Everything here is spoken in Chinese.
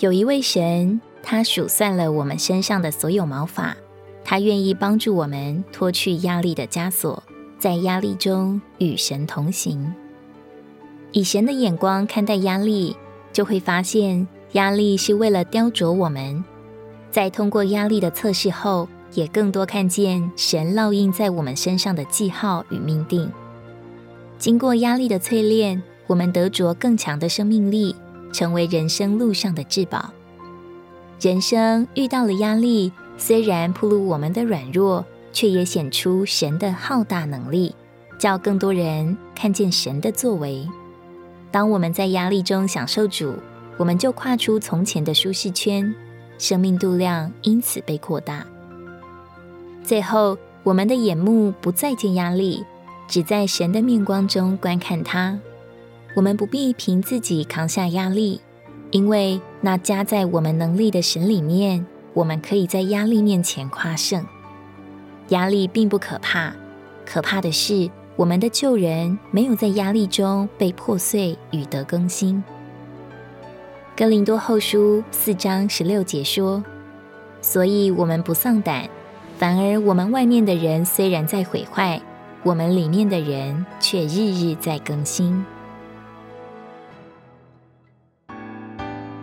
有一位神，他数算了我们身上的所有毛发，他愿意帮助我们脱去压力的枷锁，在压力中与神同行。以神的眼光看待压力，就会发现压力是为了雕琢我们。在通过压力的测试后，也更多看见神烙印在我们身上的记号与命定。经过压力的淬炼，我们得着更强的生命力。成为人生路上的至宝。人生遇到了压力，虽然暴露我们的软弱，却也显出神的浩大能力，叫更多人看见神的作为。当我们在压力中享受主，我们就跨出从前的舒适圈，生命度量因此被扩大。最后，我们的眼目不再见压力，只在神的面光中观看它。我们不必凭自己扛下压力，因为那加在我们能力的神里面，我们可以在压力面前夸胜。压力并不可怕，可怕的是我们的旧人没有在压力中被破碎与得更新。哥林多后书四章十六节说：“所以我们不丧胆，反而我们外面的人虽然在毁坏，我们里面的人却日日在更新。”